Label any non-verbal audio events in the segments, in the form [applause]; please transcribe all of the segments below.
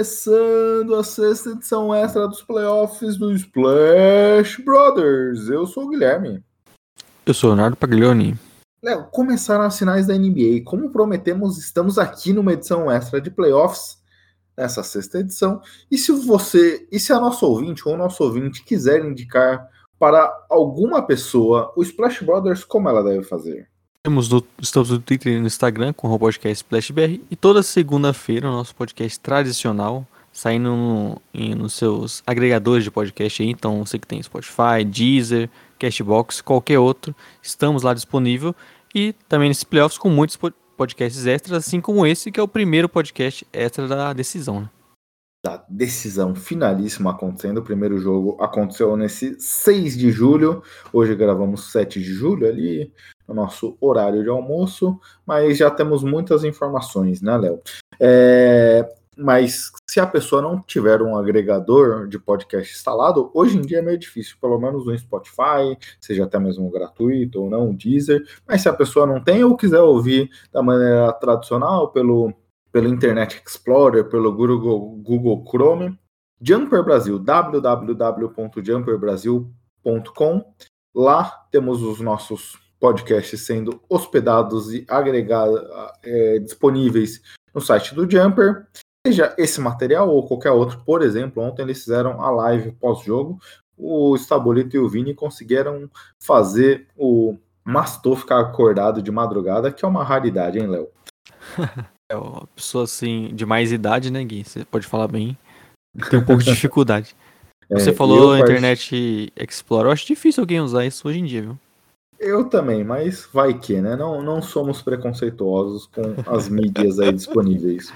Começando a sexta edição extra dos playoffs do Splash Brothers. Eu sou o Guilherme. Eu sou o Leonardo Paglioni. Léo, começaram as finais da NBA. Como prometemos, estamos aqui numa edição extra de playoffs nessa sexta edição. E se você, e se a nossa ouvinte ou o nosso ouvinte quiser indicar para alguma pessoa o Splash Brothers, como ela deve fazer? Temos no, estamos no Twitter e no Instagram com o podcast SplashBR. E toda segunda-feira o nosso podcast tradicional saindo no, em, nos seus agregadores de podcast aí. Então você que tem Spotify, Deezer, Cashbox, qualquer outro, estamos lá disponível. E também nesses playoffs com muitos podcasts extras, assim como esse, que é o primeiro podcast extra da decisão. Né? Da decisão finalíssima acontecendo. O primeiro jogo aconteceu nesse 6 de julho. Hoje gravamos 7 de julho ali no nosso horário de almoço, mas já temos muitas informações, né, Léo? É, mas se a pessoa não tiver um agregador de podcast instalado, hoje em dia é meio difícil, pelo menos no Spotify, seja até mesmo gratuito ou não, Deezer. Mas se a pessoa não tem ou quiser ouvir da maneira tradicional, pelo, pelo Internet Explorer, pelo Google, Google Chrome, Jumper Brasil, www.jumperbrasil.com. Lá temos os nossos podcasts sendo hospedados e agregados, é, disponíveis no site do Jumper. Seja esse material ou qualquer outro, por exemplo, ontem eles fizeram a live pós-jogo. O Stabolito e o Vini conseguiram fazer o Mastor ficar acordado de madrugada, que é uma raridade, hein, Léo? [laughs] É uma pessoa assim, de mais idade, né, Gui? Você pode falar bem. Tem um pouco de dificuldade. [laughs] Você é, falou Internet Explorer. Eu acho difícil alguém usar isso hoje em dia, viu? Eu também, mas vai que, né? Não, não somos preconceituosos com as mídias aí disponíveis.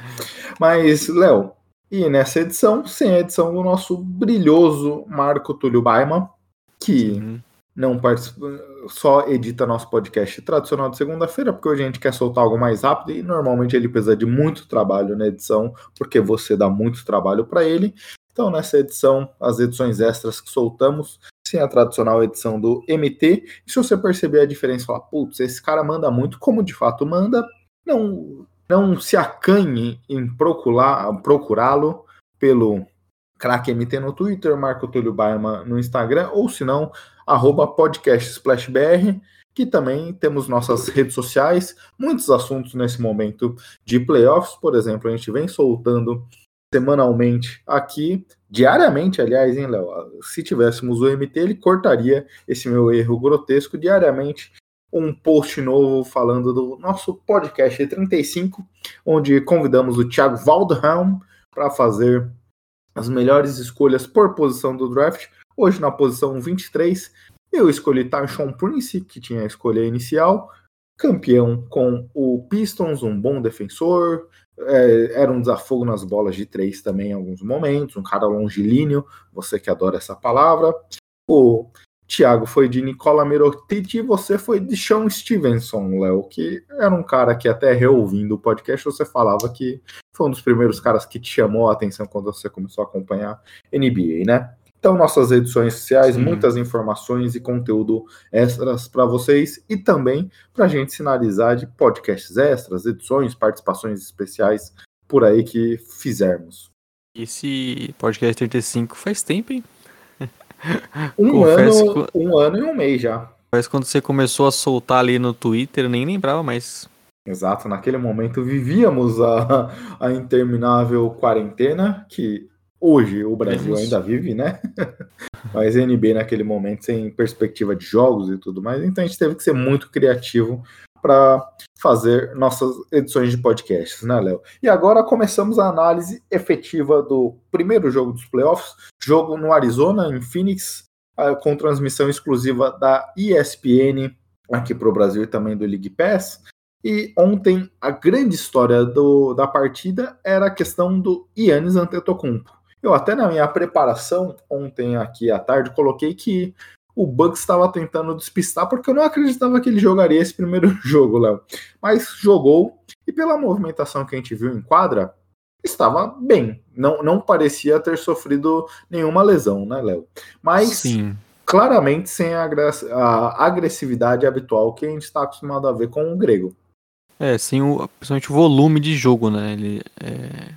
Mas, Léo, e nessa edição, sem a edição do nosso brilhoso Marco Túlio Baima, que uhum. não participa, só edita nosso podcast tradicional de segunda-feira, porque hoje a gente quer soltar algo mais rápido e normalmente ele precisa de muito trabalho na edição, porque você dá muito trabalho para ele. Então, nessa edição, as edições extras que soltamos sem a tradicional edição do MT. E se você perceber a diferença, falar, putz, esse cara manda muito, como de fato manda, não, não se acanhe em procurá-lo pelo craque MT no Twitter, Marco Túlio Baima no Instagram, ou se não, arroba podcastsplashbr, que também temos nossas redes sociais, muitos assuntos nesse momento de playoffs, por exemplo, a gente vem soltando semanalmente aqui, diariamente, aliás, hein, Léo? Se tivéssemos o MT, ele cortaria esse meu erro grotesco diariamente. Um post novo falando do nosso podcast 35, onde convidamos o Thiago Waldhelm para fazer as melhores escolhas por posição do draft. Hoje, na posição 23, eu escolhi Tyson Prince, que tinha a escolha inicial, campeão com o Pistons, um bom defensor, é, era um desafogo nas bolas de três também em alguns momentos, um cara longilíneo, você que adora essa palavra. O Thiago foi de Nicola Mirotic e você foi de Sean Stevenson, Léo, que era um cara que até reouvindo o podcast você falava que foi um dos primeiros caras que te chamou a atenção quando você começou a acompanhar NBA, né? Então, nossas edições sociais, Sim. muitas informações e conteúdo extras para vocês e também para a gente sinalizar de podcasts extras, edições, participações especiais por aí que fizermos. Esse podcast 35 faz tempo, hein? [laughs] Um, ano, que... um ano e um mês já. Mas quando você começou a soltar ali no Twitter, eu nem lembrava mais. Exato, naquele momento vivíamos a, a interminável quarentena, que Hoje o Brasil ainda vive, né? [laughs] Mas NB naquele momento sem perspectiva de jogos e tudo mais, então a gente teve que ser muito criativo para fazer nossas edições de podcasts, né, Léo? E agora começamos a análise efetiva do primeiro jogo dos playoffs, jogo no Arizona, em Phoenix, ah, com transmissão exclusiva da ESPN aqui para o Brasil e também do League Pass. E ontem a grande história do, da partida era a questão do Yannis Antetokounmpo. Eu até na minha preparação ontem aqui à tarde coloquei que o Bucks estava tentando despistar porque eu não acreditava que ele jogaria esse primeiro [laughs] jogo, Léo. Mas jogou e pela movimentação que a gente viu em quadra, estava bem. Não, não parecia ter sofrido nenhuma lesão, né, Léo? Mas Sim. claramente sem a, a agressividade habitual que a gente está acostumado a ver com o grego. É, sem o, principalmente o volume de jogo, né? Ele é,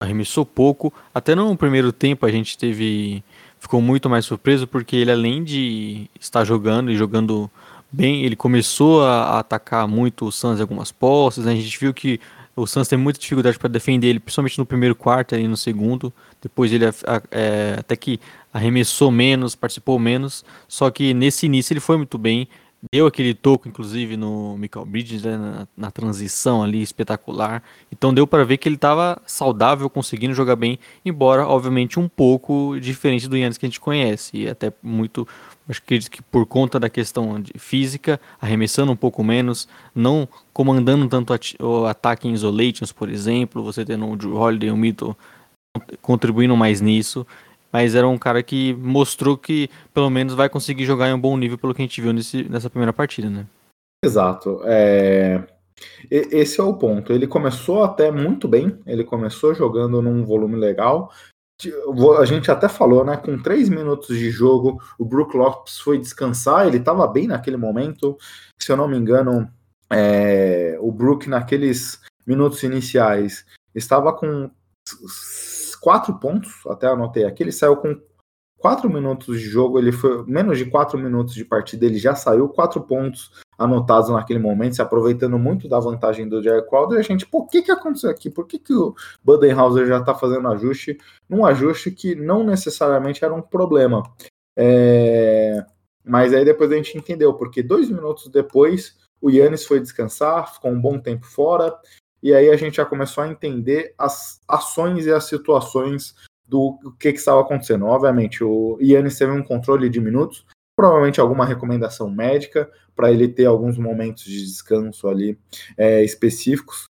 arremessou pouco. Até no primeiro tempo a gente teve. Ficou muito mais surpreso porque ele, além de estar jogando e jogando bem, ele começou a, atacar muito o Suns em algumas posses. Né? A gente viu que o Suns tem muita dificuldade para defender ele, principalmente no primeiro quarto e no segundo. Depois ele é, até que arremessou menos, participou menos. Só que nesse início ele foi muito bem. Deu aquele toco, inclusive, no Michael Bridges, né, na, na, transição ali, espetacular. Então deu para ver que ele estava saudável, conseguindo jogar bem, embora, obviamente, um pouco diferente do Yannis que a gente conhece. E até muito, acho que, que por conta da questão física, arremessando um pouco menos, não comandando tanto o ataque em isolations, por exemplo, você tendo o Drew Holiday e o Mito contribuindo mais nisso mas era um cara que mostrou que pelo menos vai conseguir jogar em um bom nível pelo que a gente viu nesse, nessa primeira partida, né? Exato. É... Esse é o ponto. Ele começou até muito bem, ele começou jogando num volume legal. A gente até falou, né? Com três minutos de jogo, o Brook Lopes foi descansar, ele estava bem naquele momento. Se eu não me engano, é... o Brook, naqueles minutos iniciais, estava com quatro pontos, até anotei aqui, ele saiu com quatro minutos de jogo, ele foi menos de quatro minutos de partida, ele já saiu quatro pontos anotados naquele momento, se aproveitando muito da vantagem do Jack Crowder. A gente, por que que aconteceu aqui? Por que que o Budenhauser já está fazendo ajuste num ajuste que não necessariamente era um problema? É... Mas aí depois a gente entendeu, porque dois minutos depois o Yannis foi descansar, ficou um bom tempo fora, e aí a gente já começou a entender as ações e as situações do que, que estava acontecendo. Obviamente, o Yannis teve um controle de minutos, provavelmente alguma recomendação médica para ele ter alguns momentos de descanso ali é, específicos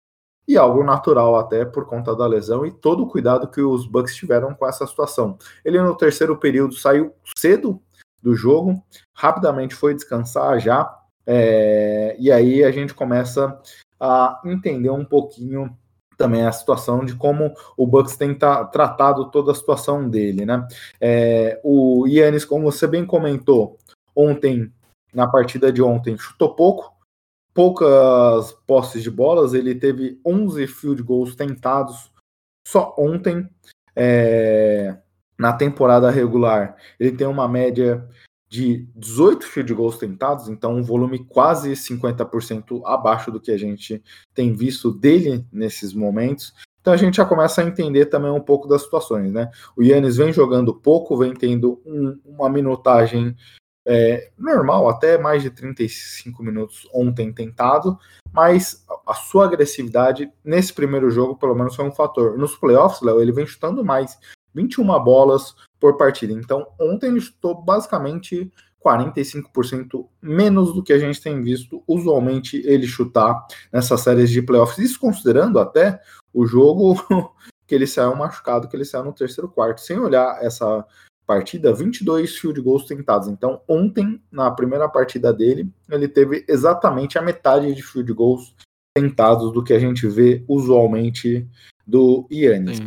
e algo natural até por conta da lesão e todo o cuidado que os Bucks tiveram com essa situação. Ele no terceiro período saiu cedo do jogo, rapidamente foi descansar já, é, e aí a gente começa a entender um pouquinho também a situação de como o Bucks tem tratado toda a situação dele, né? É, o Yannis, como você bem comentou, ontem, na partida de ontem, chutou pouco, poucas posses de bolas, ele teve 11 field goals tentados só ontem. É, na temporada regular, ele tem uma média de 18 field goals tentados, então um volume quase 50% abaixo do que a gente tem visto dele nesses momentos. Então a gente já começa a entender também um pouco das situações, né? O Yannis vem jogando pouco, vem tendo um, uma minutagem é, normal, até mais de 35 minutos ontem tentado, mas a sua agressividade nesse primeiro jogo, pelo menos, foi um fator. Nos playoffs, Léo, ele vem chutando mais, 21 bolas por partida. Então, ontem ele chutou basicamente 45% menos do que a gente tem visto usualmente ele chutar nessas séries de playoffs. Isso considerando até o jogo [laughs] que ele saiu machucado, que ele saiu no terceiro quarto. Sem olhar essa partida, 22 field goals tentados. Então, ontem, na primeira partida dele, ele teve exatamente a metade de field goals tentados do que a gente vê usualmente do Yannis.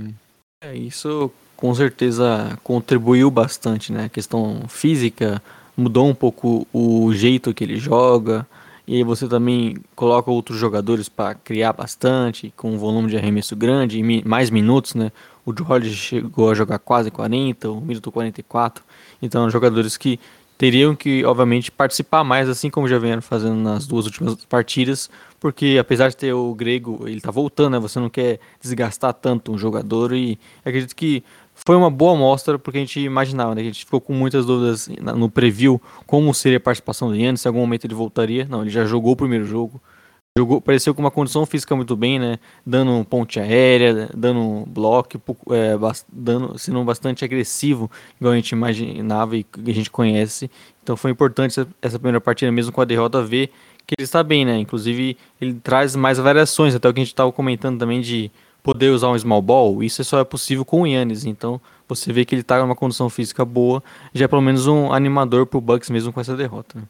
É, isso com certeza contribuiu bastante, né? A questão física mudou um pouco o jeito que ele joga. E você também coloca outros jogadores para criar bastante, com um volume de arremesso grande e mais minutos, né? O George chegou a jogar quase 40, o Milton 44. Então, jogadores que teriam que, obviamente, participar mais, assim como já vieram fazendo nas duas últimas partidas, porque apesar de ter o grego, ele tá voltando, né? Você não quer desgastar tanto um jogador e acredito que foi uma boa amostra porque a gente imaginava, né? A gente ficou com muitas dúvidas no preview como seria a participação do Yannis, se em algum momento ele voltaria. Não, ele já jogou o primeiro jogo. Jogou, pareceu com uma condição física muito bem, né? Dando ponte aérea, dando bloco, é, dando, sendo bastante agressivo, igual a gente imaginava e a gente conhece. Então foi importante essa, primeira partida, mesmo com a derrota, ver que ele está bem, né? Inclusive, ele traz mais variações, até o que a gente estava comentando também de poder usar um small ball, isso só é possível com o Yannis, então você vê que ele está numa condição física boa, já é pelo menos um animador pro Bucks mesmo com essa derrota. Né?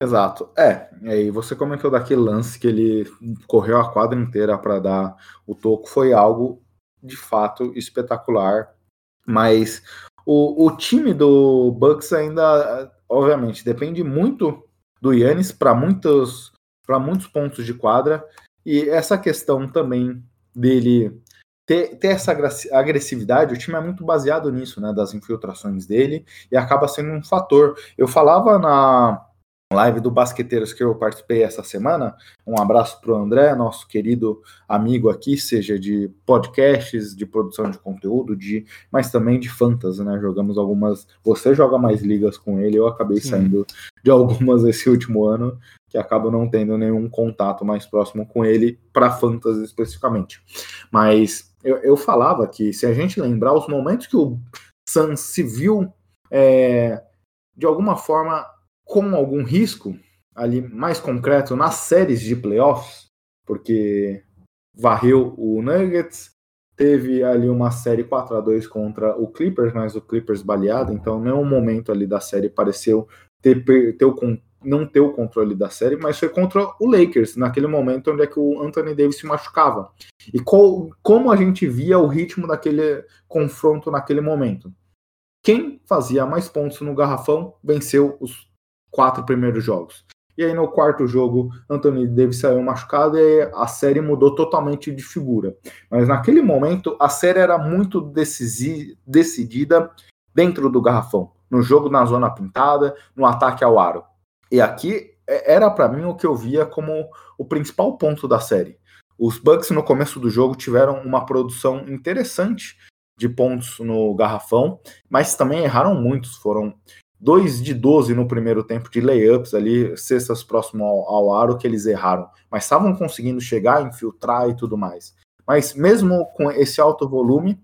Exato. É, e aí você comentou daquele lance que ele correu a quadra inteira para dar o toco, foi algo de fato espetacular, mas o, o time do Bucks ainda, obviamente, depende muito do Yannis para muitos, muitos pontos de quadra, e essa questão também dele ter, ter essa agressividade, o time é muito baseado nisso, né, das infiltrações dele, e acaba sendo um fator. Eu falava na live do Basqueteiros que eu participei essa semana. Um abraço para o André, nosso querido amigo aqui, seja de podcasts, de produção de conteúdo, de, mas também de fantasy, né? Jogamos algumas. Você joga mais ligas com ele, eu acabei Sim. saindo de algumas esse último ano, que acabo não tendo nenhum contato mais próximo com ele para fantasy especificamente. Mas eu, eu falava que se a gente lembrar os momentos que o Suns se viu é, de alguma forma com algum risco ali mais concreto nas séries de playoffs, porque varreu o Nuggets, teve ali uma série 4 a 2 contra o Clippers, mas o Clippers baleado, então nenhum momento ali da série pareceu ter, ter o, não ter o controle da série, mas foi contra o Lakers, naquele momento onde é que o Anthony Davis se machucava. E como a gente via o ritmo daquele confronto naquele momento? Quem fazia mais pontos no garrafão venceu os quatro primeiros jogos. E aí no quarto jogo, Anthony Davis saiu machucado e a série mudou totalmente de figura. Mas naquele momento, a série era muito decidida dentro do garrafão, no jogo na zona pintada, no ataque ao aro. E aqui é, era para mim o que eu via como o principal ponto da série. Os Bucks no começo do jogo tiveram uma produção interessante de pontos no garrafão, mas também erraram muitos. Foram 2 de 12 no primeiro tempo de layups ali, cestas próximo ao, ao aro que eles erraram, mas estavam conseguindo chegar, infiltrar e tudo mais. Mas mesmo com esse alto volume,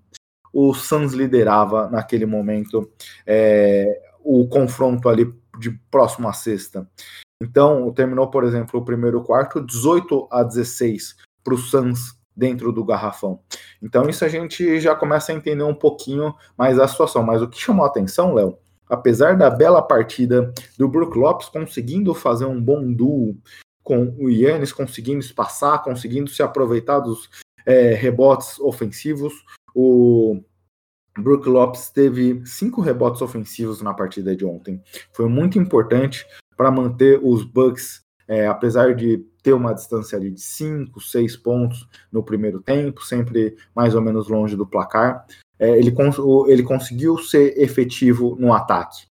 o Suns liderava naquele momento é, o confronto ali de próximo à sexta. Então, terminou, por exemplo, o primeiro quarto 18 a 16 para o Suns dentro do garrafão. Então, isso a gente já começa a entender um pouquinho mais a situação. Mas o que chamou a atenção, Léo, apesar da bela partida do Brook Lopes conseguindo fazer um bom duo com o Yannis, conseguindo espaçar, conseguindo se aproveitar dos é, rebotes ofensivos, o Brook Lopes teve cinco rebotes ofensivos na partida de ontem. Foi muito importante para manter os Bucks, é, apesar de ter uma distância ali de 5, 6 pontos no primeiro tempo, sempre mais ou menos longe do placar é, ele, cons ele conseguiu ser efetivo no ataque.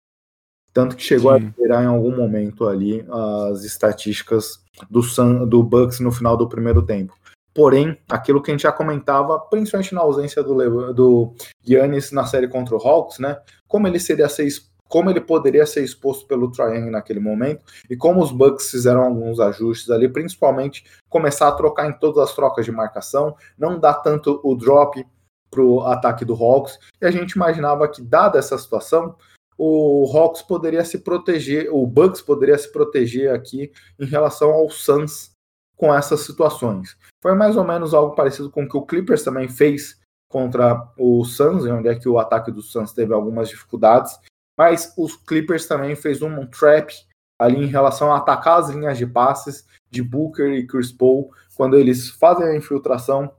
Tanto que chegou Sim. a liderar em algum momento ali as estatísticas do, Sun, do Bucks no final do primeiro tempo. Porém, aquilo que a gente já comentava, principalmente na ausência do, do Giannis na série contra o Hawks, né? Como ele seria ser como ele poderia ser exposto pelo Trae naquele momento e como os Bucks fizeram alguns ajustes ali, principalmente começar a trocar em todas as trocas de marcação, não dar tanto o drop para o ataque do Hawks. E a gente imaginava que, dada essa situação, o Hawks poderia se proteger, o Bucks poderia se proteger aqui em relação ao Suns com essas situações. Foi mais ou menos algo parecido com o que o Clippers também fez contra o Suns, onde é que o ataque do Suns teve algumas dificuldades, mas os Clippers também fez um trap ali em relação a atacar as linhas de passes de Booker e Chris Paul quando eles fazem a infiltração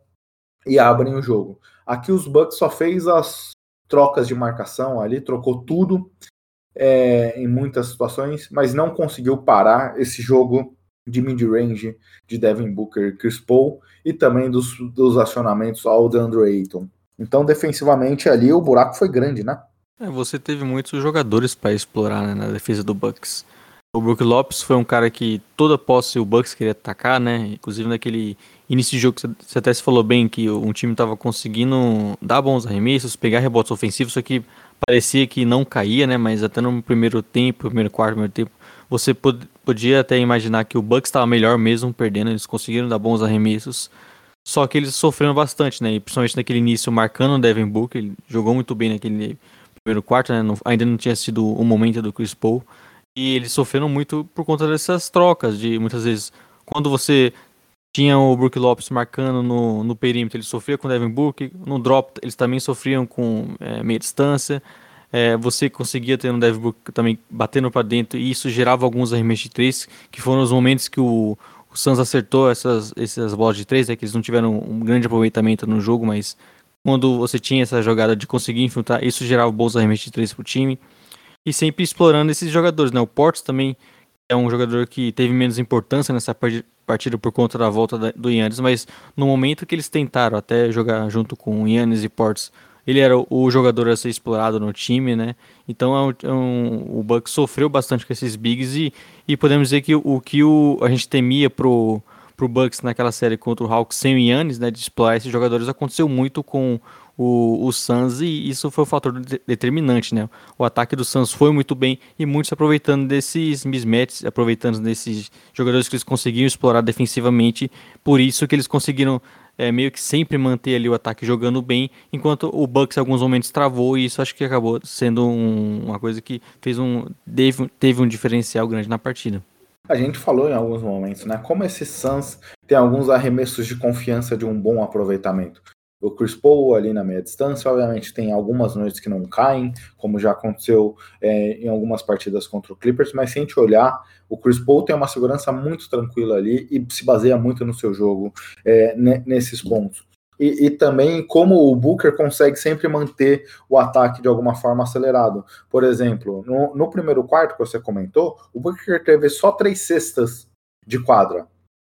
e abrem o jogo. Aqui os Bucks só fez as trocas de marcação ali, trocou tudo é, em muitas situações, mas não conseguiu parar esse jogo de mid-range de Devin Booker e Chris Paul e também dos, dos acionamentos ao DeAndre Ayton. Então, defensivamente ali, o buraco foi grande, né? É, você teve muitos jogadores para explorar né, na defesa do Bucks. O Brook Lopes foi um cara que toda posse o Bucks queria atacar, né? Inclusive naquele início de jogo você até se falou bem que um time estava conseguindo dar bons arremessos, pegar rebotes ofensivos, só que parecia que não caía, né? Mas até no primeiro tempo, primeiro quarto, primeiro tempo, você pod podia até imaginar que o Bucks estava melhor mesmo perdendo, eles conseguiram dar bons arremessos. Só que eles sofreram bastante, né? E principalmente naquele início, marcando o Devin Booker, ele jogou muito bem naquele primeiro quarto, né? Não, ainda não tinha sido o momento do Chris Paul. E eles sofreram muito por conta dessas trocas, de muitas vezes, quando você tinha o Brook Lopes marcando no, no perímetro, ele sofria com o Devin Booker, no drop eles também sofriam com é, meia distância, é, você conseguia ter um Devin Booker também batendo para dentro, e isso gerava alguns arremessos de três, que foram os momentos que o, o Suns acertou essas, essas bolas de três, é que eles não tiveram um grande aproveitamento no jogo, mas quando você tinha essa jogada de conseguir infiltrar, isso gerava bons arremessos de três para o time e sempre explorando esses jogadores, né? O Portos também é um jogador que teve menos importância nessa partida por conta da volta do Yannis, mas no momento que eles tentaram até jogar junto com o Yannis e Portos, ele era o jogador a ser explorado no time, né? Então é um, é um, o Bucks sofreu bastante com esses bigs e, e podemos dizer que o que o, a gente temia pro, pro Bucks naquela série contra o Hawks sem o Yannis, né? De explorar esses jogadores aconteceu muito com o, o Suns e isso foi o um fator de, determinante, né? O ataque do Suns foi muito bem e muitos aproveitando desses mismatches, aproveitando desses jogadores que eles conseguiram explorar defensivamente, por isso que eles conseguiram é, meio que sempre manter ali o ataque jogando bem, enquanto o Bucks em alguns momentos travou e isso acho que acabou sendo um, uma coisa que fez um teve, teve um diferencial grande na partida. A gente falou em alguns momentos, né? Como esse Suns tem alguns arremessos de confiança de um bom aproveitamento. O Chris Paul ali na meia distância, obviamente tem algumas noites que não caem, como já aconteceu é, em algumas partidas contra o Clippers, mas se a gente olhar, o Chris Paul tem uma segurança muito tranquila ali e se baseia muito no seu jogo é, nesses pontos. E, e, também como o Booker consegue sempre manter o ataque de alguma forma acelerado. Por exemplo, no, no primeiro quarto que você comentou, o Booker teve só três cestas de quadra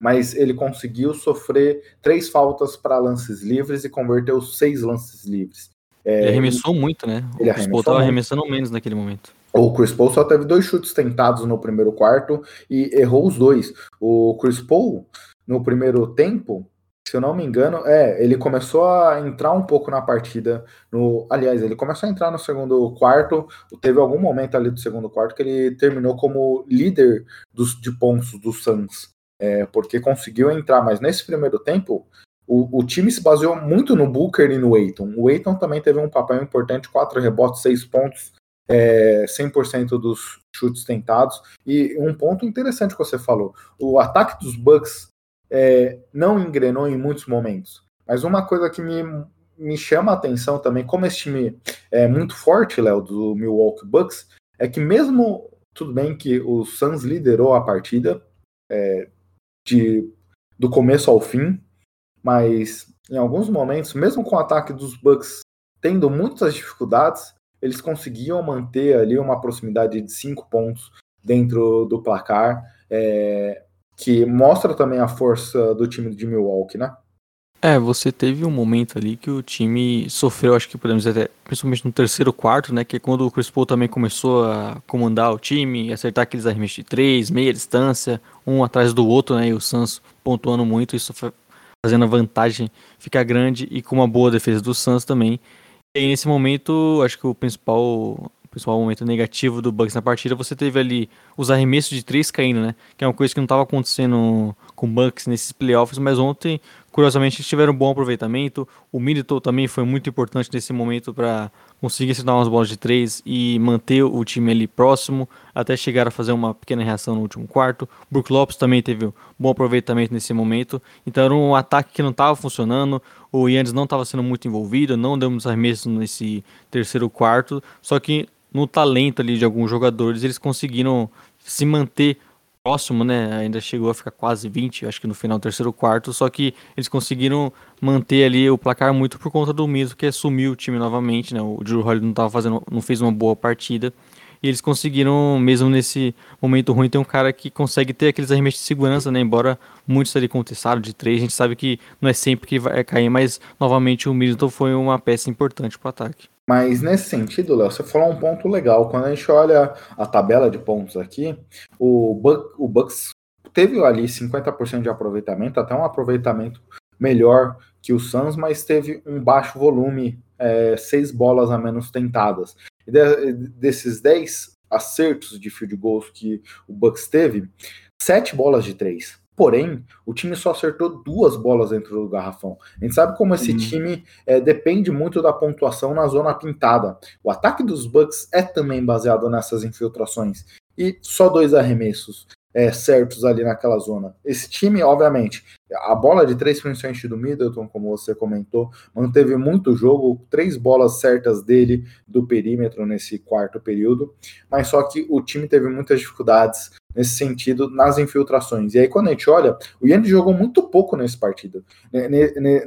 mas ele conseguiu sofrer três faltas para lances livres e converteu seis lances livres. É, ele arremessou muito, né? Ele o Chris Paul estava arremessando menos naquele momento. O Chris Paul só teve dois chutes tentados no primeiro quarto e errou os dois. O Chris Paul, no primeiro tempo, se eu não me engano, é, ele começou a entrar um pouco na partida. No, aliás, ele começou a entrar no segundo quarto. Teve algum momento ali do segundo quarto que ele terminou como líder dos, de pontos do Suns é, porque conseguiu entrar, mas nesse primeiro tempo o, o, time se baseou muito no Booker e no Aiton. O Aiton também teve um papel importante, quatro rebotes, seis pontos, é, 100% dos chutes tentados. E um ponto interessante que você falou, o ataque dos Bucks é, não engrenou em muitos momentos. Mas uma coisa que me, me chama a atenção também, como esse time é muito forte, Léo, do Milwaukee Bucks, é que mesmo, tudo bem que o Suns liderou a partida, é, de, do começo ao fim, mas em alguns momentos, mesmo com o ataque dos Bucks tendo muitas dificuldades, eles conseguiam manter ali uma proximidade de cinco pontos dentro do placar, é, que mostra também a força do time de Milwaukee, né? É, você teve um momento ali que o time sofreu, acho que podemos dizer, principalmente no terceiro quarto, né? Que é quando o Chris Paul também começou a comandar o time, acertar aqueles arremessos de três, meia distância, um atrás do outro, né? E o Suns pontuando muito, isso fazendo a vantagem ficar grande e com uma boa defesa do Suns também. E nesse momento, acho que o principal principal momento negativo do Bucks na partida, você teve ali os arremessos de três caindo, né? Que é uma coisa que não estava acontecendo com o Bucks nesses playoffs, mas ontem, curiosamente, eles tiveram um bom aproveitamento. O Middleton também foi muito importante nesse momento para conseguir acertar umas bolas de três e manter o time ali próximo, até chegar a fazer uma pequena reação no último quarto. Brook Lopes também teve um bom aproveitamento nesse momento. Então era um ataque que não estava funcionando. O Yannis não estava sendo muito envolvido, não deu muitos arremessos nesse terceiro quarto. Só que no talento ali de alguns jogadores, eles conseguiram se manter próximo, né? Ainda chegou a ficar quase 20, acho que no final terceiro quarto, só que eles conseguiram manter ali o placar muito por conta do Miso, que assumiu o time novamente, né? O Drew Holiday não tava fazendo, não fez uma boa partida. E eles conseguiram, mesmo nesse momento ruim, ter um cara que consegue ter aqueles arremessos de segurança, né? Embora muitos ali contestaram de três, a gente sabe que não é sempre que vai cair, mas novamente o Middleton foi uma peça importante para o ataque. Mas nesse sentido, Léo, você falou um ponto legal. Quando a gente olha a tabela de pontos aqui, o, Buck, o Bucks teve ali 50% de aproveitamento, até um aproveitamento melhor que o Suns, mas teve um baixo volume, é, seis bolas a menos tentadas. E de, desses 10 acertos de field goals que o Bucks teve, sete bolas de três. Porém, o time só acertou duas bolas dentro do garrafão. A gente sabe como esse uhum. time é, depende muito da pontuação na zona pintada. O ataque dos Bucks é também baseado nessas infiltrações. e só dois arremessos é, certos ali naquela zona. Esse time, obviamente, a bola de três, principalmente do Middleton, como você comentou, manteve muito jogo, três bolas certas dele do perímetro nesse quarto período, mas só que o time teve muitas dificuldades nesse sentido nas infiltrações. E aí, quando a gente olha, o Yannis jogou muito pouco nesse partido,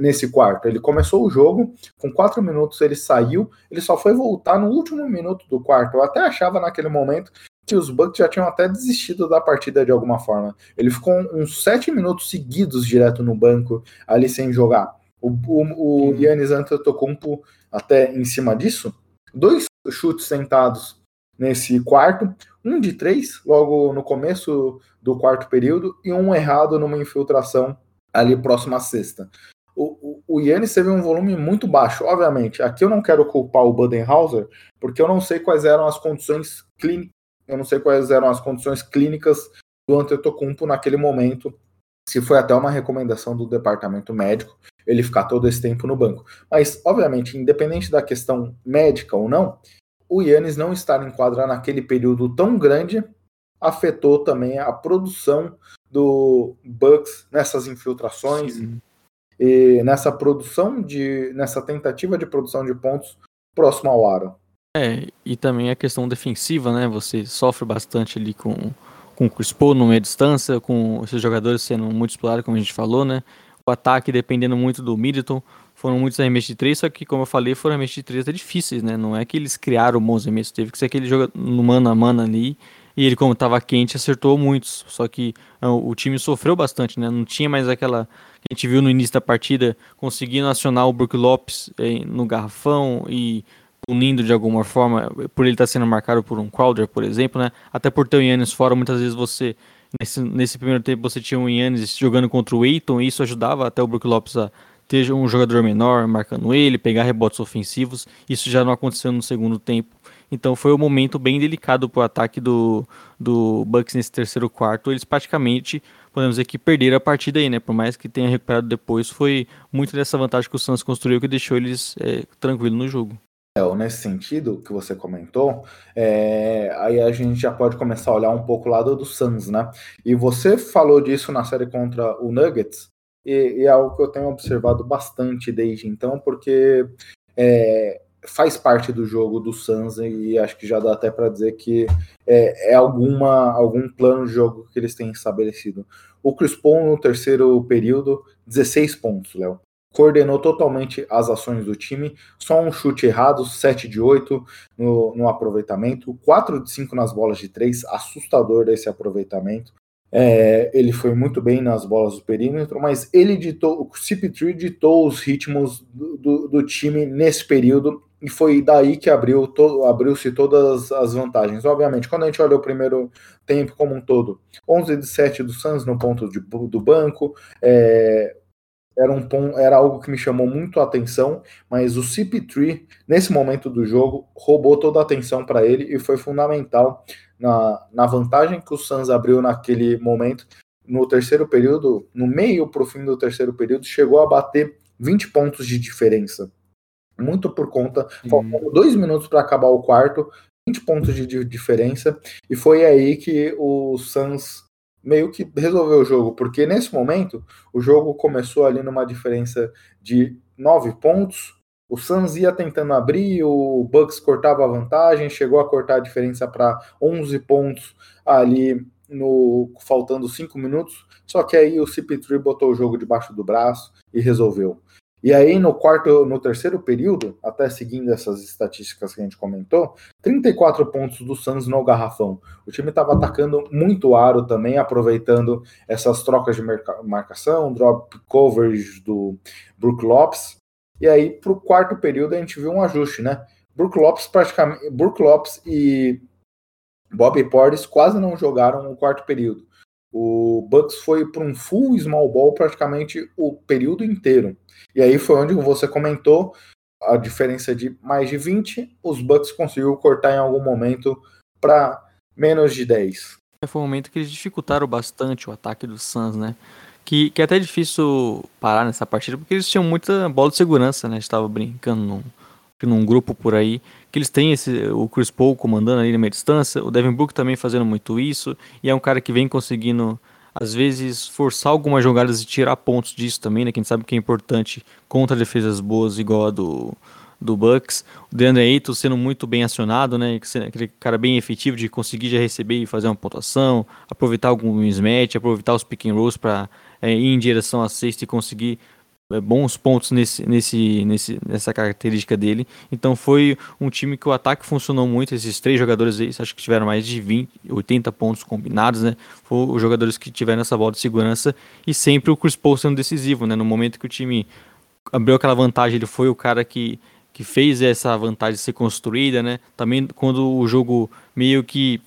nesse quarto. Ele começou o jogo, com quatro minutos ele saiu, ele só foi voltar no último minuto do quarto. Eu até achava naquele momento que os Bucks já tinham até desistido da partida de alguma forma. Ele ficou uns sete minutos seguidos direto no banco, ali sem jogar. O, o, o Yannis Antetokounmpo, até em cima disso, dois chutes sentados nesse quarto, um de três, logo no começo do quarto período, e um errado numa infiltração ali próximo à sexta. O, o, o Yannis teve um volume muito baixo, obviamente. Aqui eu não quero culpar o Budenhauser, porque eu não sei quais eram as condições clínicas eu não sei quais eram as condições clínicas do Antetokounmpo naquele momento, se foi até uma recomendação do departamento médico ele ficar todo esse tempo no banco. Mas, obviamente, independente da questão médica ou não, o Yannis não estar em quadra naquele período tão grande afetou também a produção do Bucks nessas infiltrações Sim. e nessa produção de nessa tentativa de produção de pontos próximo ao aro. É, e também a questão defensiva, né? Você sofre bastante ali com, com o Chris Paul no meia distância, com esses jogadores sendo muito explorados, como a gente falou, né? O ataque dependendo muito do Middleton. Foram muitos arremessos de três, só que, como eu falei, foram arremessos de três até difíceis, né? Não é que eles criaram bons arremessos, teve que ser aquele jogo no mano a mano ali. E ele, como estava quente, acertou muitos. Só que ah, o time sofreu bastante, né? Não tinha mais aquela que a gente viu no início da partida, conseguindo acionar o Brook Lopes eh, no garrafão e unindo de alguma forma, por ele estar sendo marcado por um Crowder, por exemplo, né? Até por ter o Yannis fora, muitas vezes você, nesse, nesse primeiro tempo, você tinha o Yannis jogando contra o Aiton, e isso ajudava até o Brook Lopes a ter um jogador menor marcando ele, pegar rebotes ofensivos. Isso já não aconteceu no segundo tempo. Então foi um momento bem delicado para o ataque do, do Bucks nesse terceiro quarto. Eles praticamente, podemos dizer que perderam a partida aí, né? Por mais que tenha recuperado depois, foi muito dessa vantagem que o Suns construiu que deixou eles é, tranquilos no jogo nesse sentido que você comentou, é, aí a gente já pode começar a olhar um pouco o lado do Suns, né? E você falou disso na série contra o Nuggets, e, e é algo que eu tenho observado bastante desde então, porque é, faz parte do jogo do Suns e acho que já dá até para dizer que é, é, alguma, algum plano de jogo que eles têm estabelecido. O Chris Paul no terceiro período, 16 pontos, Léo coordenou totalmente as ações do time, só um chute errado, 7 de 8 no, no aproveitamento, 4 de 5 nas bolas de 3, assustador esse aproveitamento. É, ele foi muito bem nas bolas do perímetro, mas ele ditou, o CP3 ditou os ritmos do, do, do time nesse período e foi daí que abriu to, abriu-se todas as vantagens. Obviamente, quando a gente olha o primeiro tempo como um todo, 11 de 7 do Suns no ponto de, do banco, é, era, um ponto, era algo que me chamou muito a atenção, mas o CP3, nesse momento do jogo, roubou toda a atenção para ele e foi fundamental na, na vantagem que o Suns abriu naquele momento. No terceiro período, no meio para o fim do terceiro período, chegou a bater 20 pontos de diferença. Muito por conta, hum. faltando dois minutos para acabar o quarto, 20 pontos de diferença, e foi aí que o Suns meio que resolveu o jogo, porque nesse momento o jogo começou ali numa diferença de nove pontos. O Suns ia tentando abrir, o Bucks cortava a vantagem, chegou a cortar a diferença para 11 pontos ali no faltando cinco minutos. Só que aí o CP3 botou o jogo debaixo do braço e resolveu. E aí, no quarto, no terceiro período, até seguindo essas estatísticas que a gente comentou, 34 pontos do Suns no garrafão. O time estava atacando muito aro também, aproveitando essas trocas de marcação, drop coverage do Brook Lopes. E aí, para o quarto período, a gente viu um ajuste, né? Brook Lopes praticamente. Brook Lopes e Bobby Portis quase não jogaram no quarto período. O Bucks foi para um full small ball praticamente o período inteiro. E aí foi onde você comentou a diferença de mais de 20, os Bucks conseguiu cortar em algum momento para menos de 10. É, foi um momento que eles dificultaram bastante o ataque do Suns, né? Que, que é até difícil parar nessa partida, porque eles tinham muita bola de segurança, né? Estava brincando no, num grupo por aí, que eles têm esse, o Chris Paul comandando ali na meia distância, o Devin Booker também fazendo muito isso, e é um cara que vem conseguindo, às vezes, forçar algumas jogadas e tirar pontos disso também, né? Quem sabe que é importante contra defesas boas igual a do, do Bucks. O DeAndre Ayton sendo muito bem acionado, né? Aquele cara bem efetivo de conseguir já receber e fazer uma pontuação, aproveitar algum mismatch, aproveitar os pick and rolls para é, ir em direção à cesta e conseguir bons pontos nesse, nesse, nesse, nessa característica dele. Então foi um time que o ataque funcionou muito. Esses três jogadores aí, acho que tiveram mais de 20, 80 pontos combinados, né? Foram os jogadores que tiveram essa bola de segurança e sempre o Chris Paul sendo decisivo, né? No momento que o time abriu aquela vantagem, ele foi o cara que que fez essa vantagem ser construída, né? Também quando o jogo meio que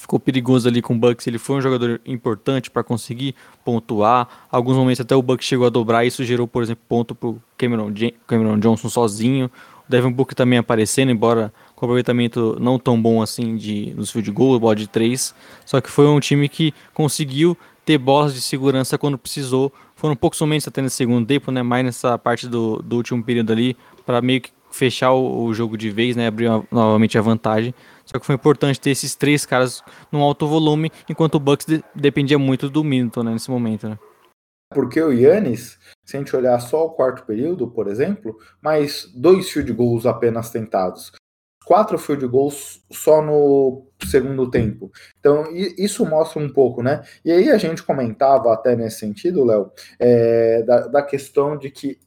ficou perigoso ali com o Bucks, ele foi um jogador importante para conseguir pontuar. Alguns momentos até o Bucks chegou a dobrar, isso gerou, por exemplo, ponto para o Cameron, Cameron Johnson sozinho. O Devin Booker também aparecendo, embora com aproveitamento não tão bom assim de, nos field goal, bola de 3. Só que foi um time que conseguiu ter bolas de segurança quando precisou. Foram poucos momentos até no segundo tempo, né? Mais nessa parte do, do último período ali, para meio que fechar o, o, jogo de vez, né? Abrir uma, novamente a vantagem. Só que foi importante ter esses três caras num alto volume, enquanto o Bucks de, dependia muito do Middleton né, nesse momento, né? Porque o Yannis, se a gente olhar só o quarto período, por exemplo, mais dois field goals apenas tentados. Quatro field goals só no segundo tempo. Então, isso mostra um pouco, né? E aí a gente comentava até nesse sentido, Léo, é, da, da questão de que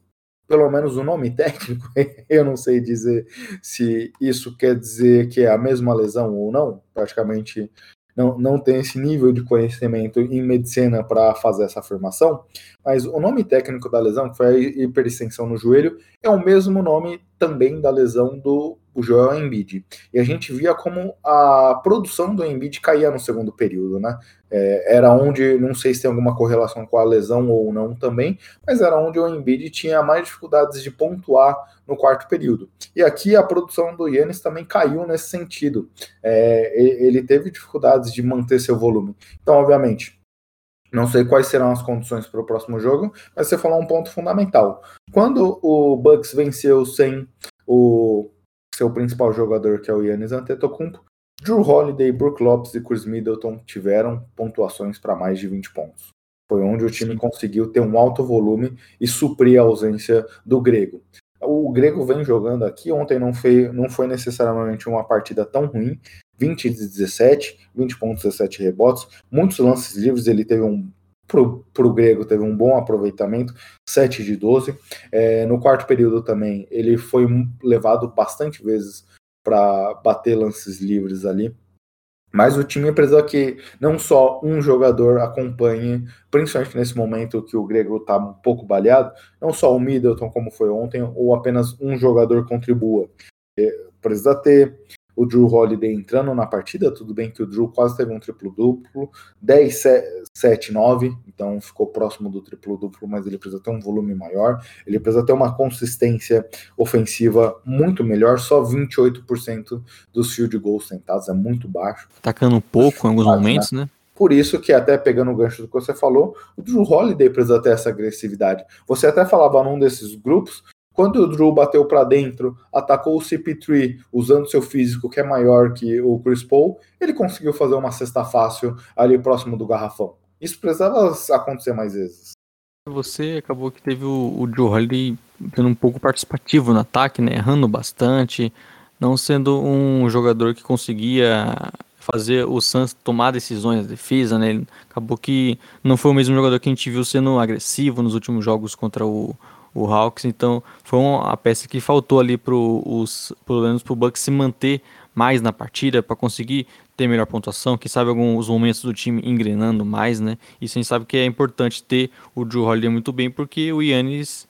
pelo menos o nome técnico, [laughs] eu não sei dizer se isso quer dizer que é a mesma lesão ou não, praticamente não, não tem esse nível de conhecimento em medicina para fazer essa afirmação, mas o nome técnico da lesão, que foi a hiperextensão no joelho, é o mesmo nome também da lesão do Joel Embiid. E a gente via como a produção do Embiid caía no segundo período, né? É, era onde, não sei se tem alguma correlação com a lesão ou não também, mas era onde o Embiid tinha mais dificuldades de pontuar no quarto período. E aqui a produção do Yannis também caiu nesse sentido. É, ele teve dificuldades de manter seu volume. Então, obviamente, não sei quais serão as condições para o próximo jogo, mas você falou um ponto fundamental. Quando o Bucks venceu sem o seu principal jogador, que é o Yannis Antetokounmpo, Drew Holiday, Brook Lopes e Chris Middleton tiveram pontuações para mais de 20 pontos. Foi onde o time conseguiu ter um alto volume e suprir a ausência do Grego. O Grego vem jogando aqui, ontem não foi, não foi necessariamente uma partida tão ruim, 20 de 17, 20 pontos, 17 rebotes, muitos lances livres, ele teve um para o grego teve um bom aproveitamento, 7 de 12. É, no quarto período também ele foi levado bastante vezes para bater lances livres ali. Mas o time precisa que não só um jogador acompanhe, principalmente nesse momento que o Grego está um pouco baleado, não só o Middleton, como foi ontem, ou apenas um jogador contribua. É, precisa ter o Drew Holiday entrando na partida, tudo bem que o Drew quase teve um triplo-duplo, 10, 7, 9, então ficou próximo do triplo-duplo, mas ele precisa ter um volume maior, ele precisa ter uma consistência ofensiva muito melhor, só 28% dos field goals tentados, é muito baixo. Atacando um pouco em alguns momentos, né? né? Por isso que, até pegando o gancho do que você falou, o Drew Holiday precisa ter essa agressividade. Você até falava num desses grupos quando o Drew bateu para dentro, atacou o CP3 usando seu físico que é maior que o Chris Paul, ele conseguiu fazer uma cesta fácil ali próximo do garrafão. Isso precisava acontecer mais vezes. Você acabou que teve o, o Joe Holiday sendo um pouco participativo no ataque, né? errando bastante, não sendo um jogador que conseguia fazer o Suns tomar decisões defesa, né? Ele acabou que não foi o mesmo jogador que a gente viu sendo agressivo nos últimos jogos contra o, o Hawks, então foi uma peça que faltou ali para os pelo menos para o Bucks se manter mais na partida para conseguir ter melhor pontuação, que sabe alguns momentos do time engrenando mais, né? Isso a gente sabe que é importante ter o Drew Holiday muito bem, porque o Yannis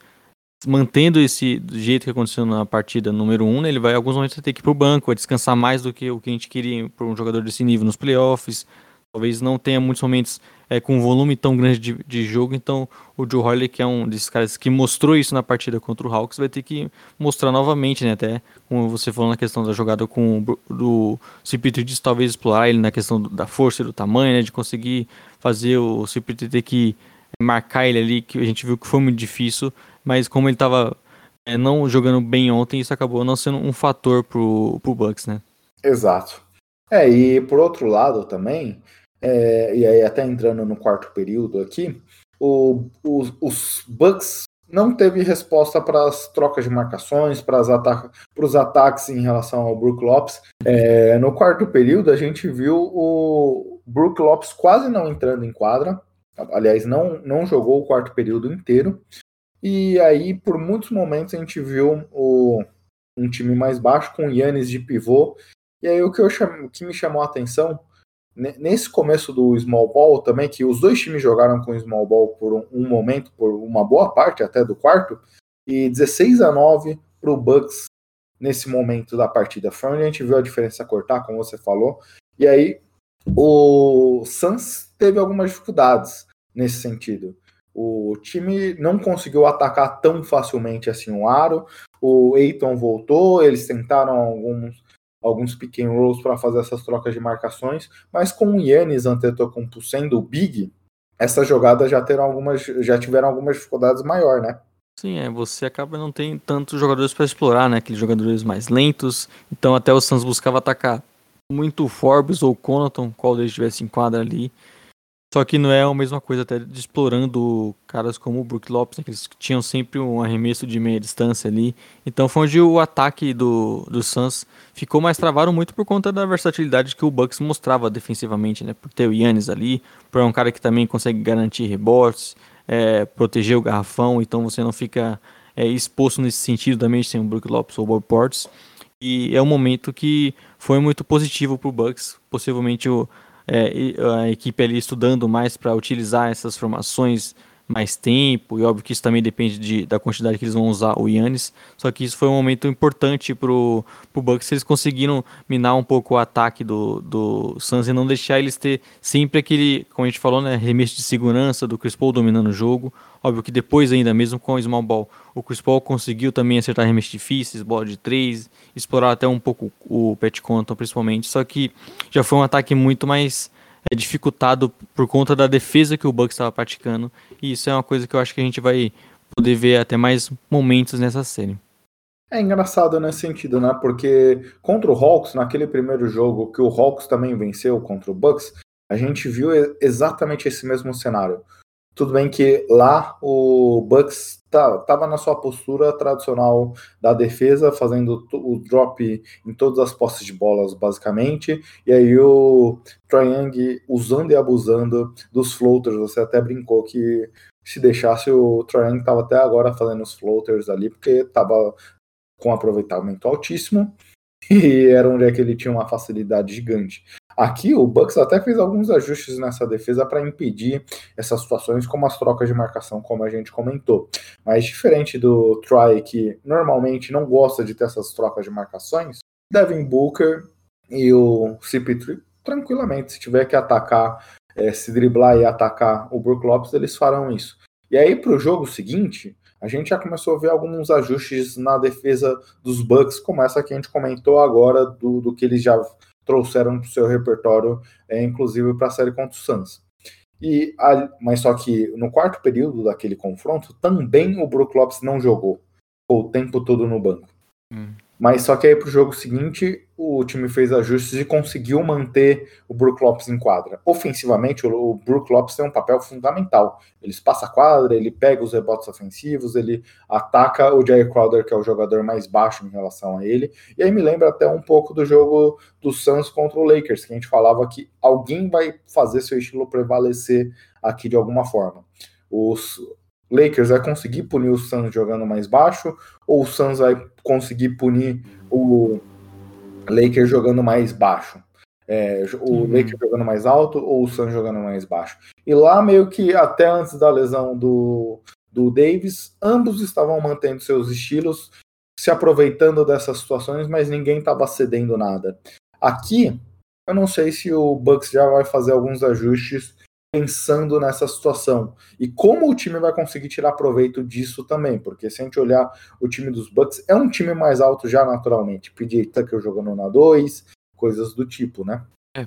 mantendo esse jeito que aconteceu na partida número 1, um, né, ele vai alguns momentos ter que ir para o banco, vai descansar mais do que o que a gente queria para um jogador desse nível nos playoffs, talvez não tenha muitos momentos é, com um volume tão grande de, de jogo, então o Joe Harley, que é um desses caras que mostrou isso na partida contra o Hawks, vai ter que mostrar novamente, né, até como você falou na questão da jogada com do CP3, talvez explorar ele na questão da força e do tamanho, né, de conseguir fazer o CP3 ter que marcar ele ali, que a gente viu que foi muito difícil, mas como ele estava é, não jogando bem ontem, isso acabou não sendo um fator pro, pro Bucks, né? Exato. É, e por outro lado também, é, e aí até entrando no quarto período aqui, o, os, os Bucks não teve resposta para as trocas de marcações, para ata os ataques em relação ao Brook Lopes. É, no quarto período, a gente viu o Brook Lopes quase não entrando em quadra. Aliás, não, não jogou o quarto período inteiro. E aí, por muitos momentos, a gente viu o, um time mais baixo, com o Yannis de pivô. E aí, o que, eu cham, o que me chamou a atenção nesse começo do small ball também, que os dois times jogaram com small ball por um, um momento, por uma boa parte até do quarto, e 16 a 9 para o Bucks nesse momento da partida. Foi onde a gente viu a diferença cortar, como você falou. E aí o Suns teve algumas dificuldades nesse sentido. O time não conseguiu atacar tão facilmente assim o aro. O Eiton voltou, eles tentaram alguns alguns pick and rolls para fazer essas trocas de marcações, mas com o Yannis Antetokounmpo sendo o big, essa jogada já terão algumas já tiveram algumas dificuldades maior, né? Sim, é, você acaba não tem tantos jogadores para explorar, né? Aqueles jogadores mais lentos. Então até o Suns buscava atacar muito Forbes ou Conaton, qual deles estivesse em quadra ali. Só que não é a mesma coisa até de explorando caras como o Brook Lopes, né, que eles tinham sempre um arremesso de meia distância ali. Então foi onde o ataque do, do Suns ficou mais travado muito por conta da versatilidade que o Bucks mostrava defensivamente, né? Por ter o Yannis ali, por um cara que também consegue garantir rebotes, é, proteger o garrafão, então você não fica é, exposto nesse sentido também sem o Brook Lopes ou o Bob Portes. E é um momento que foi muito positivo para o Bucks, possivelmente o é, a equipe ali estudando mais para utilizar essas formações mais tempo, e óbvio que isso também depende de, da quantidade que eles vão usar o Yannis, só que isso foi um momento importante pro, pro Bucks, eles conseguiram minar um pouco o ataque do, do Suns e não deixar eles ter sempre aquele, como a gente falou, né, remesso de segurança do Chris Paul dominando o jogo, óbvio que depois ainda, mesmo com o small ball, o Chris Paul conseguiu também acertar remessos difíceis, bola de três, explorar até um pouco o Pat Compton principalmente, só que já foi um ataque muito mais é dificultado por conta da defesa que o Bucks estava praticando. E isso é uma coisa que eu acho que a gente vai poder ver até mais momentos nessa série. É engraçado nesse sentido, né? Porque contra o Hawks, naquele primeiro jogo que o Hawks também venceu contra o Bucks, a gente viu exatamente esse mesmo cenário. Tudo bem que lá o Bucks estava tá, na sua postura tradicional da defesa, fazendo o drop em todas as posses de bolas, basicamente, e aí o Trae usando e abusando dos floaters. Você até brincou que se deixasse o Trae Young estava até agora fazendo os floaters ali, porque estava com aproveitamento altíssimo [laughs] e era onde é que ele tinha uma facilidade gigante. Aqui o Bucks até fez alguns ajustes nessa defesa para impedir essas situações, como as trocas de marcação, como a gente comentou. Mas diferente do Troy, que normalmente não gosta de ter essas trocas de marcações, Devin Booker e o CP3 tranquilamente, se tiver que atacar, é, se driblar e atacar o Brook Lopes, eles farão isso. E aí para o jogo seguinte, a gente já começou a ver alguns ajustes na defesa dos Bucks, como essa que a gente comentou agora, do, do que eles já trouxeram para o seu repertório, é, inclusive para a série contra o Suns. E, a, mas só que no quarto período daquele confronto, também o Brook Lopes não jogou. Ficou o tempo todo no banco. Hum. Mas só que aí pro jogo seguinte, o time fez ajustes e conseguiu manter o Brook Lopes em quadra. Ofensivamente, o Brook Lopes tem um papel fundamental. Ele passa a quadra, ele pega os rebotes ofensivos, ele ataca o Jay Crowder, que é o jogador mais baixo em relação a ele. E aí me lembra até um pouco do jogo do Suns contra o Lakers, que a gente falava que alguém vai fazer seu estilo prevalecer aqui de alguma forma. Os Lakers vai conseguir punir o Suns jogando mais baixo, ou o Suns vai conseguir punir o Lakers jogando mais baixo? É, o uhum. Lakers jogando mais alto ou o Suns jogando mais baixo? E lá, meio que até antes da lesão do, do Davis, ambos estavam mantendo seus estilos, se aproveitando dessas situações, mas ninguém estava cedendo nada. Aqui, eu não sei se o Bucks já vai fazer alguns ajustes pensando nessa situação. E como o time vai conseguir tirar proveito disso também, porque se a gente olhar o time dos Bucks, é um time mais alto já naturalmente. PJ Tucker jogando na 2, coisas do tipo, né? É.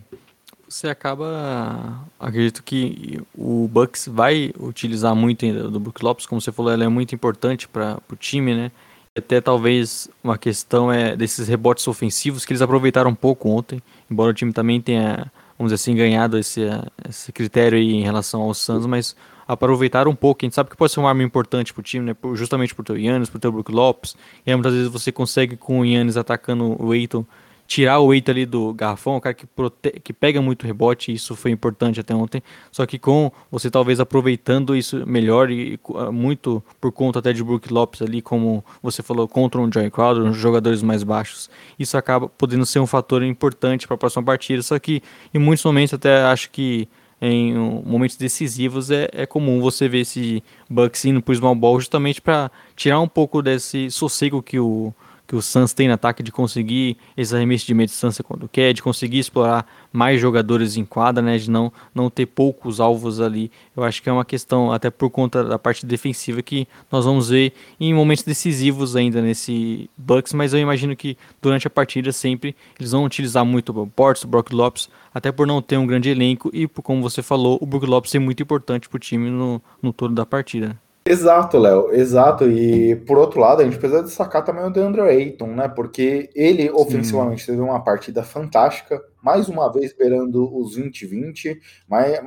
Você acaba. Acredito que o Bucks vai utilizar muito do Brook Lopes, como você falou, ela é muito importante para o time, né? Até talvez uma questão é desses rebotes ofensivos que eles aproveitaram um pouco ontem, embora o time também tenha, vamos dizer assim, ganhado esse, esse critério aí em relação aos Suns, mas aproveitaram um pouco. A gente sabe que pode ser uma arma importante pro time, né? Justamente por ter o Yannis, por ter o Brook Lopes. E aí, muitas vezes você consegue com o Yannis atacando o Aiton tirar o weight ali do garrafão, o cara que, prote... que pega muito rebote, isso foi importante até ontem. Só que com você talvez aproveitando isso melhor e ah, muito por conta até de Brook Lopes ali, como você falou, contra um Joy Crowder, uns jogadores mais baixos, isso acaba podendo ser um fator importante para a próxima partida. Só que em muitos momentos até acho que em momentos decisivos é, é comum você ver esse Bucks indo para o small ball justamente para tirar um pouco desse sossego que o que o Suns tem no ataque de conseguir esses arremessos de meia distância quando quer, de conseguir explorar mais jogadores em quadra, né, de não, não ter poucos alvos ali. Eu acho que é uma questão, até por conta da parte defensiva, que nós vamos ver em momentos decisivos ainda nesse Bucks, mas eu imagino que durante a partida sempre eles vão utilizar muito o Portes, o Brock Lopes, até por não ter um grande elenco e, por, como você falou, o Brook Lopes é muito importante para o time no, no todo da partida. Exato, Léo, exato. E por outro lado, a gente precisa destacar também o DeAndre Ayton, né? Porque ele ofensivamente Sim. teve uma partida fantástica, mais uma vez beirando os 20-20, mas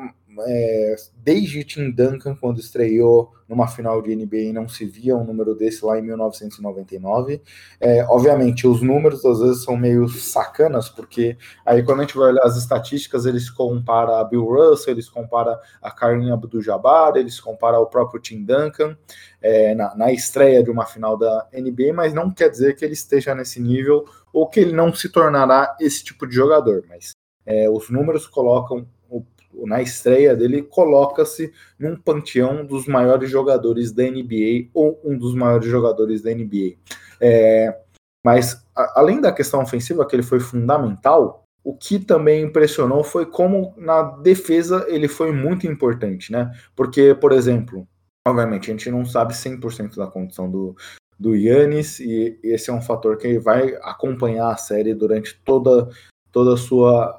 é, desde Tim Duncan, quando estreou numa final de NBA, não se via um número desse lá em 1999. É, obviamente, os números às vezes são meio sacanas, porque aí quando a gente vai olhar as estatísticas, eles comparam a Bill Russell, eles comparam a Karim Abdul-Jabbar, eles comparam o próprio Tim Duncan é, na, na estreia de uma final da NBA, mas não quer dizer que ele esteja nesse nível ou que ele não se tornará esse tipo de jogador, mas é, os números colocam na estreia dele, coloca-se num panteão dos maiores jogadores da NBA ou um dos maiores jogadores da NBA. É, mas, a, além da questão ofensiva, que ele foi fundamental, o que também impressionou foi como na defesa ele foi muito importante, né? Porque, por exemplo, obviamente a gente não sabe 100% da condição do, do Yannis e esse é um fator que vai acompanhar a série durante toda toda sua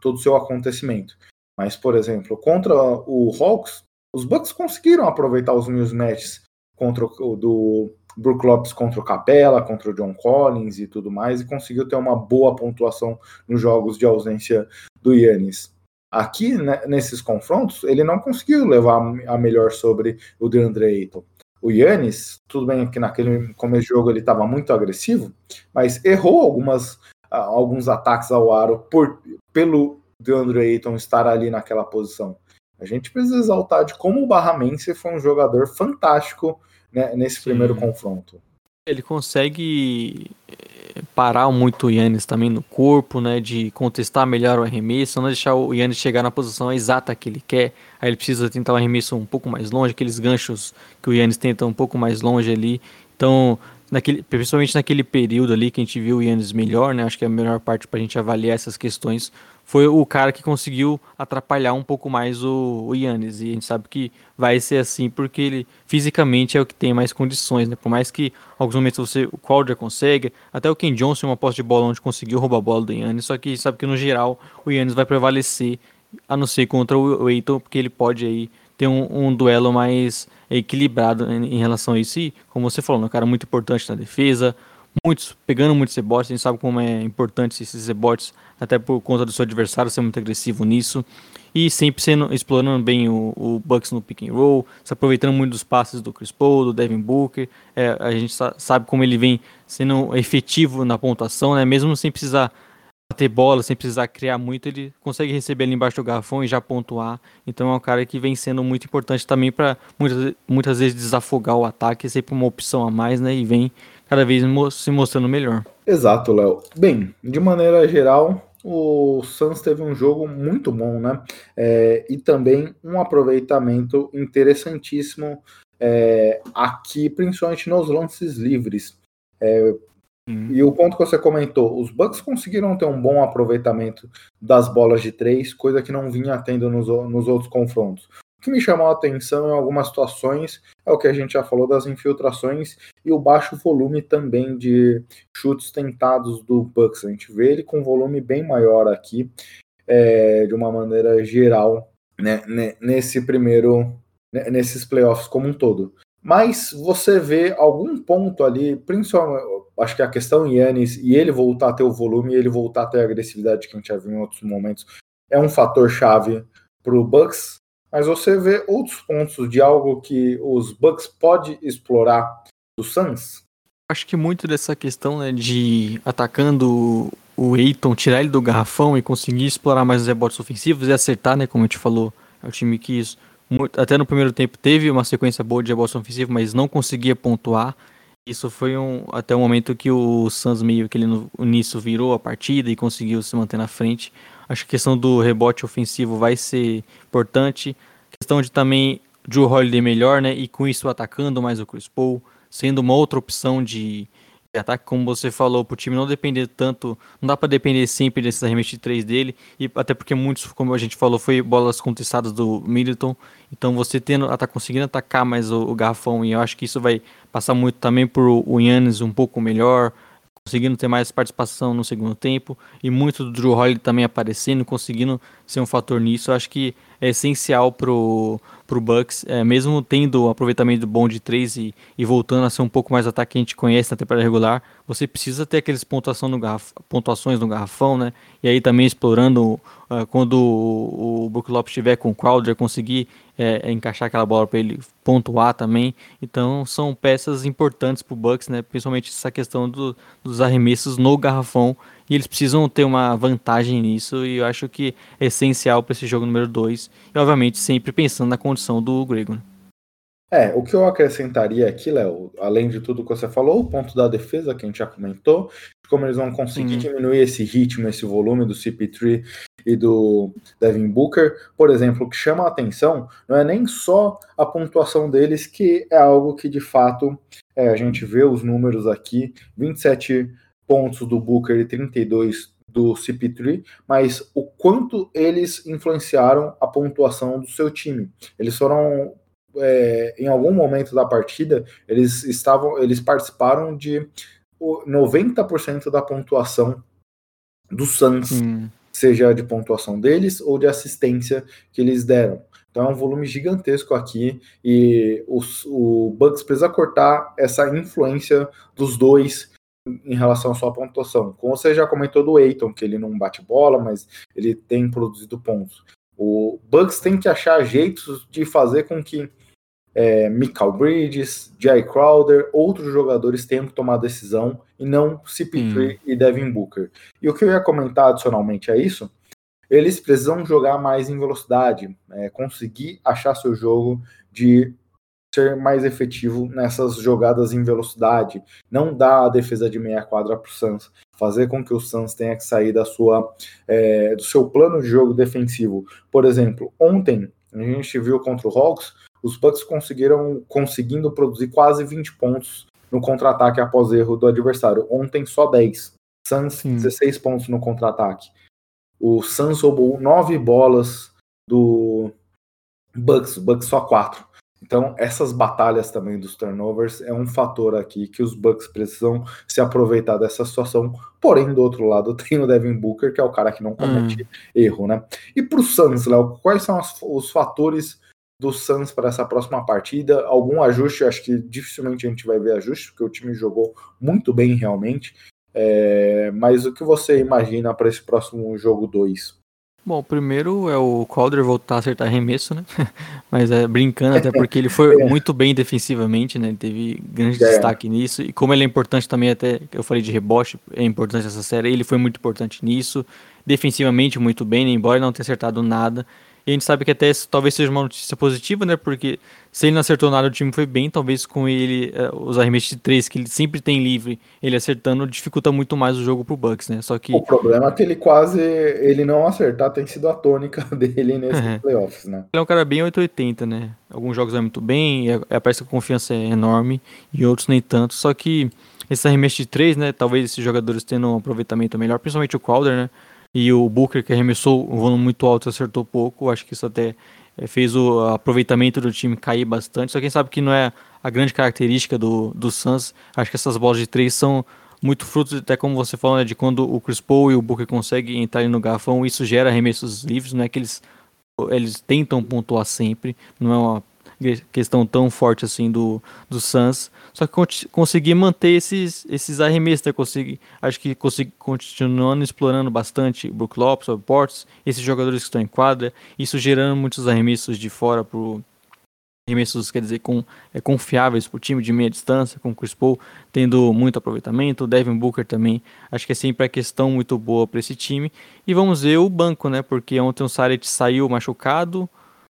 todo o seu acontecimento. Mas, por exemplo, contra o Hawks, os Bucks conseguiram aproveitar os mismatches contra o do Brook Lopes contra o Capella, contra o John Collins e tudo mais, e conseguiu ter uma boa pontuação nos jogos de ausência do Yannis. Aqui, né, nesses confrontos, ele não conseguiu levar a melhor sobre o DeAndre Ayton. O Yannis, tudo bem que naquele começo de jogo ele estava muito agressivo, mas errou algumas, alguns ataques ao aro por, pelo DeAndre Ayton estar ali naquela posição. A gente precisa exaltar de como o Barramense foi um jogador fantástico né, nesse Sim. primeiro confronto. Ele consegue eh, parar muito o Yannis também no corpo, né? De contestar melhor o arremesso, não deixar o Yannis chegar na posição exata que ele quer. Aí ele precisa tentar um arremesso um pouco mais longe, aqueles ganchos que o Yannis tenta um pouco mais longe ali. Então, naquele, principalmente naquele período ali que a gente viu o Yannis melhor, né? Acho que é a melhor parte para a gente avaliar essas questões foi o cara que conseguiu atrapalhar um pouco mais o, Yannis. E a gente sabe que vai ser assim porque ele fisicamente é o que tem mais condições, né? Por mais que em alguns momentos você, o Crowder consegue, até o Ken Johnson uma posse de bola onde conseguiu roubar a bola do Yannis, só que sabe que no geral o Yannis vai prevalecer, a não ser contra o Eiton, porque ele pode aí ter um, um duelo mais equilibrado em, em, relação a isso. E, como você falou, é um cara muito importante na defesa, muitos, pegando muitos rebotes, a gente sabe como é importante esses rebotes, até por conta do seu adversário ser muito agressivo nisso. E sempre sendo, explorando bem o, o Bucks no pick and roll, se aproveitando muito dos passes do Chris Paul, do Devin Booker. É, a gente sabe como ele vem sendo efetivo na pontuação, né? mesmo sem precisar bater bola, sem precisar criar muito, ele consegue receber ali embaixo do garrafão e já pontuar. Então é um cara que vem sendo muito importante também para muitas, muitas vezes desafogar o ataque, é sempre uma opção a mais, né? E vem cada vez se mostrando melhor. Exato, Léo. Bem, de maneira geral, o Suns teve um jogo muito bom, né? É, e também um aproveitamento interessantíssimo é, aqui, principalmente nos lances livres. É, E o ponto que você comentou, os Bucks conseguiram ter um bom aproveitamento das bolas de três, coisa que não vinha tendo nos, nos outros confrontos. O que me chamou a atenção em algumas situações é o que a gente já falou das infiltrações e o baixo volume também de chutes tentados do Bucks. A gente vê ele com volume bem maior aqui, é, de uma maneira geral, né, nesse primeiro, né, nesses playoffs como um todo. Mas você vê algum ponto ali, principalmente, acho que a questão Yannis e ele voltar a ter o volume ele voltar a ter a agressividade que a gente já viu em outros momentos é um fator chave para o Bucks. Mas você vê outros pontos de algo que os Bucks pode explorar do Suns? Acho que muito dessa questão né, de atacando o Eiton, tirar ele do garrafão e conseguir explorar mais os rebotes ofensivos e acertar, né? Como a gente falou, é o time que até no primeiro tempo teve uma sequência boa de rebotes ofensivos, mas não conseguia pontuar. Isso foi um, até o momento que o Suns meio que ele no início virou a partida e conseguiu se manter na frente. Acho que a questão do rebote ofensivo vai ser importante. A questão de também Drew Holiday melhor, né? E com isso atacando mais o Chris Paul, sendo uma outra opção de, de ataque, como você falou, para o time não depender tanto, não dá para depender sempre desses arremessos de três dele, e até porque muitos, como a gente falou, foi bolas contestadas do Middleton, então você tendo, tá conseguindo atacar mais o, o garrafão, e eu acho que isso vai passar muito também por o Yannis um pouco melhor, conseguindo ter mais participação no segundo tempo e muito do Drew Holiday também aparecendo, conseguindo ser um fator nisso. Eu acho que é essencial pro, pro Bucks, é, mesmo tendo um aproveitamento bom de três e, e voltando a ser um pouco mais ataque que a gente conhece na temporada regular, você precisa ter aqueles pontuação no garraf, pontuações no garrafão, né? E aí também explorando uh, quando o, o Brook Lopes estiver com o Crowder, conseguir é, encaixar aquela bola para ele pontuar também. Então são peças importantes para o Bucks, né? Principalmente essa questão do, dos arremessos no garrafão e eles precisam ter uma vantagem nisso, e eu acho que é essencial para esse jogo número 2, e obviamente sempre pensando na condição do Grego. Né? É, o que eu acrescentaria aqui, Léo, além de tudo que você falou, o ponto da defesa que a gente já comentou, como eles vão conseguir diminuir esse ritmo, esse volume do CP3 e do Devin Booker, por exemplo, o que chama a atenção não é nem só a pontuação deles, que é algo que de fato é, a gente vê os números aqui, 27 pontos do Booker e 32 do CP3, mas o quanto eles influenciaram a pontuação do seu time. Eles foram é, em algum momento da partida, eles estavam, eles participaram de 90% da pontuação do Suns, hum. seja de pontuação deles ou de assistência que eles deram. Então é um volume gigantesco aqui e os, o Bucks precisa cortar essa influência dos dois em relação à sua pontuação. Como você já comentou do Eiton, que ele não bate bola, mas ele tem produzido pontos. O Bucks tem que achar jeitos de fazer com que é, Michael Bridges, Jay Crowder, outros jogadores tenham que tomar decisão e não CP3 hum. e Devin Booker. E o que eu ia comentar adicionalmente a isso, eles precisam jogar mais em velocidade, é, conseguir achar seu jogo de ser mais efetivo nessas jogadas em velocidade, não dar a defesa de meia quadra para o Suns, fazer com que o Suns tenha que sair da sua, é, do seu plano de jogo defensivo. Por exemplo, ontem a gente viu contra o Hawks, os Bucks conseguiram conseguindo produzir quase 20 pontos no contra-ataque após erro do adversário. Ontem só 10. Suns Sim. 16 pontos no contra-ataque. O Suns roubou 9 bolas do Bucks, o Bucks só 4. Então, essas batalhas também dos turnovers é um fator aqui que os Bucks precisam se aproveitar dessa situação. Porém, do outro lado, [laughs] tem o Devin Booker, que é o cara que não comete hum. erro, né? E para o Suns, Léo, quais são os, os fatores do Suns para essa próxima partida? Algum ajuste? Acho que dificilmente a gente vai ver ajuste, porque o time jogou muito bem realmente. É, mas o que você imagina para esse próximo jogo 2? Bom, primeiro é o Calder voltar a acertar arremesso, né? [laughs] Mas é brincando, até porque ele foi é. muito bem defensivamente, né? Ele teve grande é. destaque nisso. E como ele é importante também, até eu falei de rebote, é importante essa série, ele foi muito importante nisso. Defensivamente, muito bem, né? embora não tenha acertado nada. E a gente sabe que até talvez seja uma notícia positiva, né? Porque se ele não acertou nada, o time foi bem. Talvez com ele, uh, os arremessos de três que ele sempre tem livre, ele acertando, dificulta muito mais o jogo pro Bucks, né? Só que. O problema é que ele quase. Ele não acertar tem sido a tônica [laughs] dele nesses é. playoffs, né? Ele é um cara bem 880, né? Alguns jogos vai muito bem, é, parece que a confiança é enorme, e outros nem tanto. Só que esse arremesso de três, né? Talvez esses jogadores tenham um aproveitamento melhor, principalmente o Crowder, né? E o Booker, que arremessou um volume muito alto, acertou pouco. Acho que isso até eh, fez o aproveitamento do time cair bastante. Só quem sabe que não é a grande característica do, do Suns. Acho que essas bolas de três são muito frutos, até como você falou, né, de quando o Chris Paul e o Booker conseguem entrar no garrafão, isso gera arremessos livres, não é que eles, eles tentam pontuar sempre, não é uma questão tão forte assim do, do Suns. Só que conseguir manter esses, esses arremessos, né? Consegui, acho que consegui, continuando explorando bastante o Brook Lopes, o Ports, esses jogadores que estão em quadra, isso gerando muitos arremessos de fora pro arremessos, quer dizer, com, é, confiáveis para o time de meia distância, com o Chris Paul tendo muito aproveitamento, o Devin Booker também, acho que é sempre a questão muito boa para esse time. E vamos ver o banco, né? Porque ontem o Saric saiu machucado,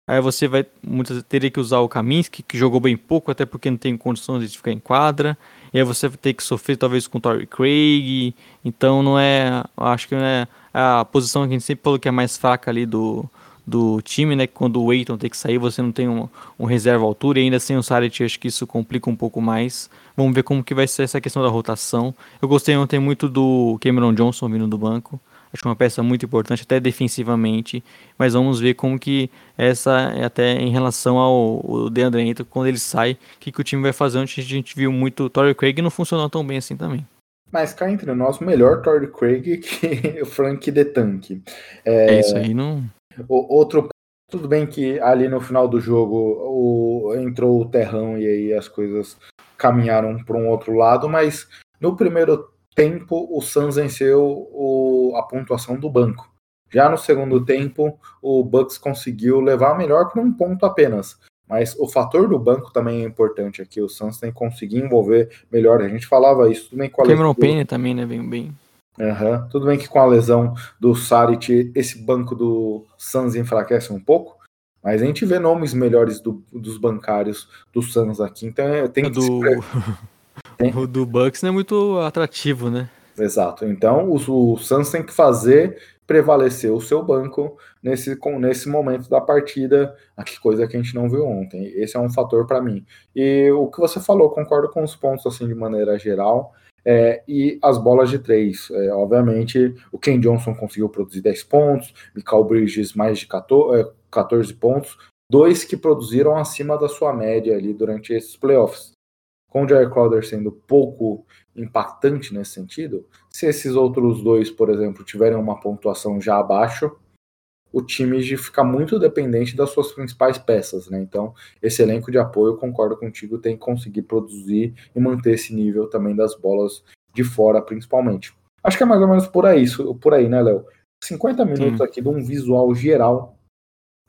Aí você vai muitas teria que usar o Kaminsky, que jogou bem pouco, até porque não tem condições de ficar em quadra. E aí você vai ter que sofrer talvez com o Torrey Craig. Então não é, acho que não é a posição que a gente sempre falou que é mais fraca ali do, do time, né? Quando o Waiton tem que sair, você não tem um, um reserva altura e ainda sem o Saric, acho que isso complica um pouco mais. Vamos ver como que vai ser essa questão da rotação. Eu gostei ontem muito do Cameron Johnson vindo do banco. Acho que é uma peça muito importante, até defensivamente. Mas vamos ver como que essa, até em relação ao DeAndre Ayton, quando ele sai, o que, que o time vai fazer. Onde a gente viu muito Torrey Craig não funcionou tão bem assim também. Mas cá entre nós, melhor Torrey Craig [laughs] que o Frank de Tank. É, é isso aí, não. O, outro tudo bem que ali no final do jogo o, entrou o terrão e aí as coisas caminharam para um outro lado, mas no primeiro tempo o Suns venceu o, a pontuação do banco. Já no segundo tempo, o Bucks conseguiu levar melhor por um ponto apenas. Mas o fator do banco também é importante aqui. O Suns tem que conseguir envolver melhor. A gente falava isso bem com a Cameron Payne também, né? Bem, bem. Uhum. Tudo bem que com a lesão do Saric, esse banco do Suns enfraquece um pouco. Mas a gente vê nomes melhores do, dos bancários do Suns aqui. Então é, tem que do... [laughs] O do Bucks não é muito atrativo, né? Exato. Então o, o Suns tem que fazer prevalecer o seu banco nesse, com, nesse momento da partida, que coisa que a gente não viu ontem. Esse é um fator para mim. E o que você falou, concordo com os pontos assim de maneira geral. É, e as bolas de três. É, obviamente, o Ken Johnson conseguiu produzir 10 pontos, Michael Bridges mais de 14, 14 é, pontos, dois que produziram acima da sua média ali durante esses playoffs com o Jair Crowder sendo pouco impactante nesse sentido, se esses outros dois, por exemplo, tiverem uma pontuação já abaixo, o time fica muito dependente das suas principais peças, né? Então, esse elenco de apoio, concordo contigo, tem que conseguir produzir e manter esse nível também das bolas de fora, principalmente. Acho que é mais ou menos por aí, por aí, né, Léo? 50 minutos Sim. aqui de um visual geral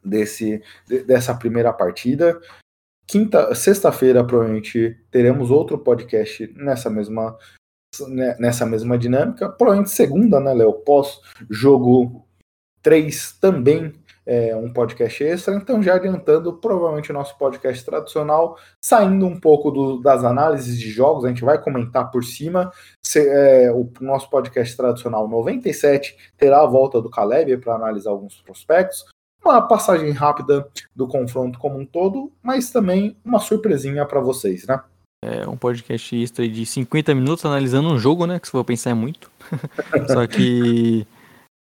desse dessa primeira partida. Quinta, sexta-feira, provavelmente teremos outro podcast nessa mesma né, nessa mesma dinâmica. Provavelmente segunda, né, Léo? Pós-jogo 3 também é um podcast extra. Então, já adiantando, provavelmente o nosso podcast tradicional, saindo um pouco do, das análises de jogos, a gente vai comentar por cima. Se, é, o nosso podcast tradicional 97 terá a volta do Caleb para analisar alguns prospectos uma passagem rápida do confronto como um todo, mas também uma surpresinha para vocês, né? É um podcast extra de 50 minutos analisando um jogo, né? Que se for pensar é muito. [laughs] Só que,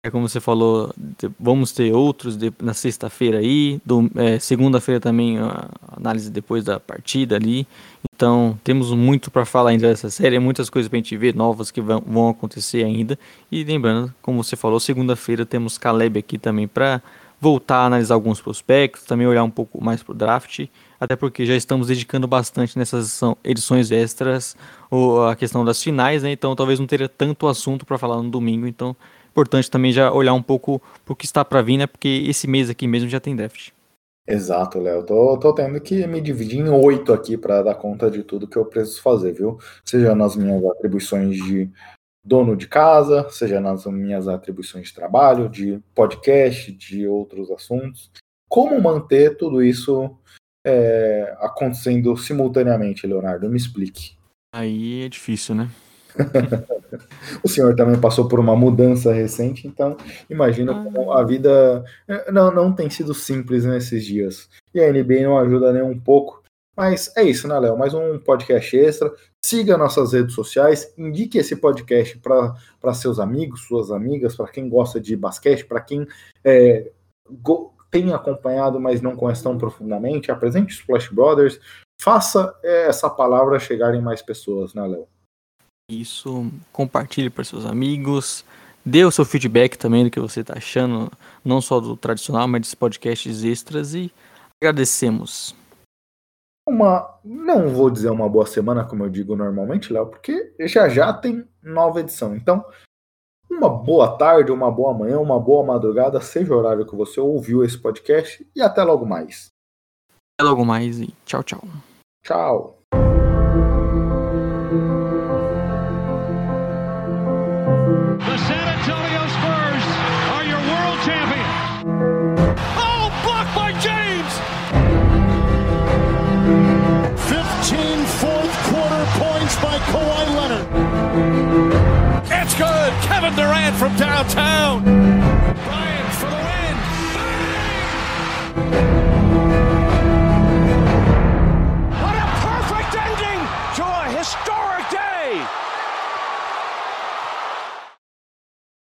é como você falou, vamos ter outros de, na sexta-feira aí, é, segunda-feira também a análise depois da partida ali. Então temos muito para falar ainda dessa série, muitas coisas para a gente ver, novas que vão, vão acontecer ainda. E lembrando, como você falou, segunda-feira temos Caleb aqui também para voltar a analisar alguns prospectos, também olhar um pouco mais para o draft, até porque já estamos dedicando bastante nessas edições extras a questão das finais, né? Então talvez não teria tanto assunto para falar no domingo, então importante também já olhar um pouco para o que está para vir, né? Porque esse mês aqui mesmo já tem draft. Exato, Léo. Tô, tô tendo que me dividir em oito aqui para dar conta de tudo que eu preciso fazer, viu? Seja nas minhas atribuições de dono de casa, seja nas minhas atribuições de trabalho, de podcast, de outros assuntos. Como manter tudo isso é, acontecendo simultaneamente, Leonardo? Me explique. Aí é difícil, né? [laughs] o senhor também passou por uma mudança recente, então imagina ah. como a vida é, não, não tem sido simples nesses dias. E a NBA não ajuda nem um pouco. Mas é isso, né, Léo? Mais um podcast extra. Siga nossas redes sociais, indique esse podcast para seus amigos, suas amigas, para quem gosta de basquete, para quem é, tem acompanhado, mas não conhece tão profundamente. Apresente Splash Brothers, faça é, essa palavra chegar em mais pessoas, né, Léo? Isso, compartilhe para seus amigos, dê o seu feedback também do que você está achando, não só do tradicional, mas dos podcasts extras e agradecemos. Uma, não vou dizer uma boa semana, como eu digo normalmente, Léo, porque já já tem nova edição. Então, uma boa tarde, uma boa manhã, uma boa madrugada, seja o horário que você ouviu esse podcast, e até logo mais. Até logo mais e tchau, tchau. Tchau. Kevin Durant from downtown.